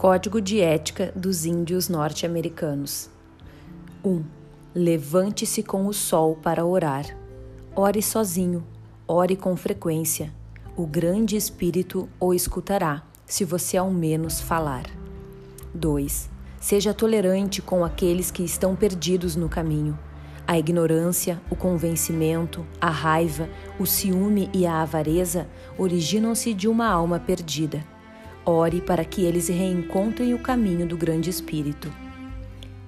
Código de Ética dos Índios Norte-Americanos 1. Levante-se com o sol para orar. Ore sozinho, ore com frequência. O grande Espírito o escutará, se você ao menos falar. 2. Seja tolerante com aqueles que estão perdidos no caminho. A ignorância, o convencimento, a raiva, o ciúme e a avareza originam-se de uma alma perdida. Ore para que eles reencontrem o caminho do Grande Espírito.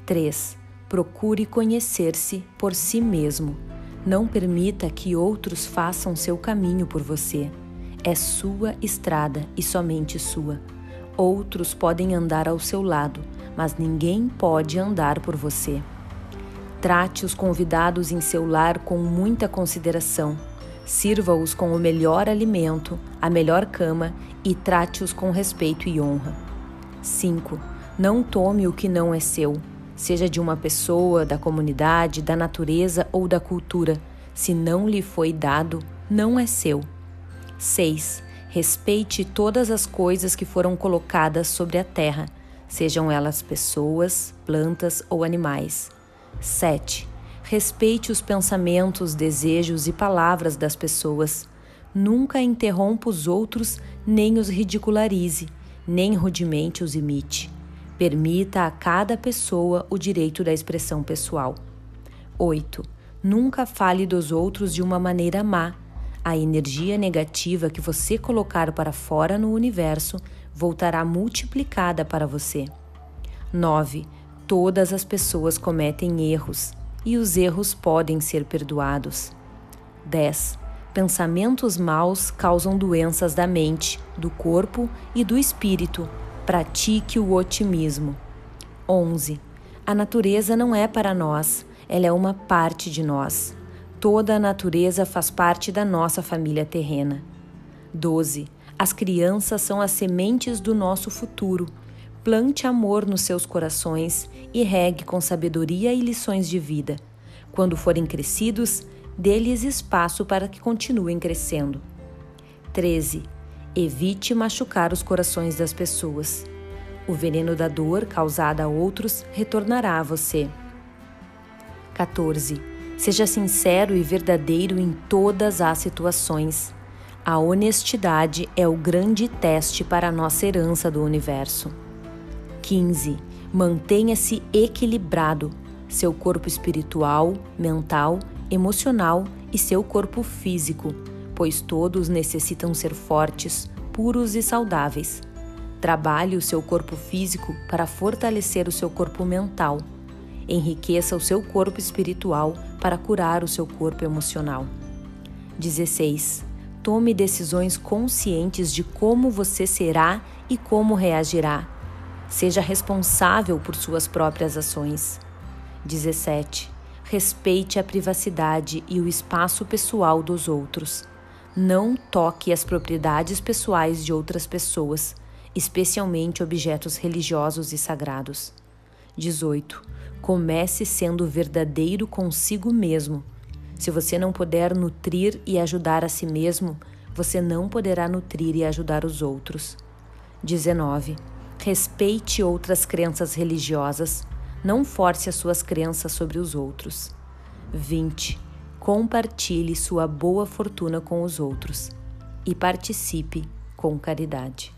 3. Procure conhecer-se por si mesmo. Não permita que outros façam seu caminho por você. É sua estrada e somente sua. Outros podem andar ao seu lado, mas ninguém pode andar por você. Trate os convidados em seu lar com muita consideração Sirva-os com o melhor alimento, a melhor cama e trate-os com respeito e honra. 5. Não tome o que não é seu, seja de uma pessoa, da comunidade, da natureza ou da cultura. Se não lhe foi dado, não é seu. 6. Respeite todas as coisas que foram colocadas sobre a terra, sejam elas pessoas, plantas ou animais. 7. Respeite os pensamentos, desejos e palavras das pessoas. Nunca interrompa os outros, nem os ridicularize, nem rudemente os imite. Permita a cada pessoa o direito da expressão pessoal. 8. Nunca fale dos outros de uma maneira má. A energia negativa que você colocar para fora no universo voltará multiplicada para você. 9. Todas as pessoas cometem erros e os erros podem ser perdoados. 10. Pensamentos maus causam doenças da mente, do corpo e do espírito. Pratique o otimismo. 11. A natureza não é para nós, ela é uma parte de nós. Toda a natureza faz parte da nossa família terrena. 12. As crianças são as sementes do nosso futuro Plante amor nos seus corações e regue com sabedoria e lições de vida. Quando forem crescidos, dê-lhes espaço para que continuem crescendo. 13. Evite machucar os corações das pessoas. O veneno da dor causada a outros retornará a você. 14. Seja sincero e verdadeiro em todas as situações. A honestidade é o grande teste para a nossa herança do universo. 15. Mantenha-se equilibrado, seu corpo espiritual, mental, emocional e seu corpo físico, pois todos necessitam ser fortes, puros e saudáveis. Trabalhe o seu corpo físico para fortalecer o seu corpo mental. Enriqueça o seu corpo espiritual para curar o seu corpo emocional. 16. Tome decisões conscientes de como você será e como reagirá Seja responsável por suas próprias ações. 17. Respeite a privacidade e o espaço pessoal dos outros. Não toque as propriedades pessoais de outras pessoas, especialmente objetos religiosos e sagrados. 18. Comece sendo verdadeiro consigo mesmo. Se você não puder nutrir e ajudar a si mesmo, você não poderá nutrir e ajudar os outros. 19. Respeite outras crenças religiosas, não force as suas crenças sobre os outros. 20. Compartilhe sua boa fortuna com os outros e participe com caridade.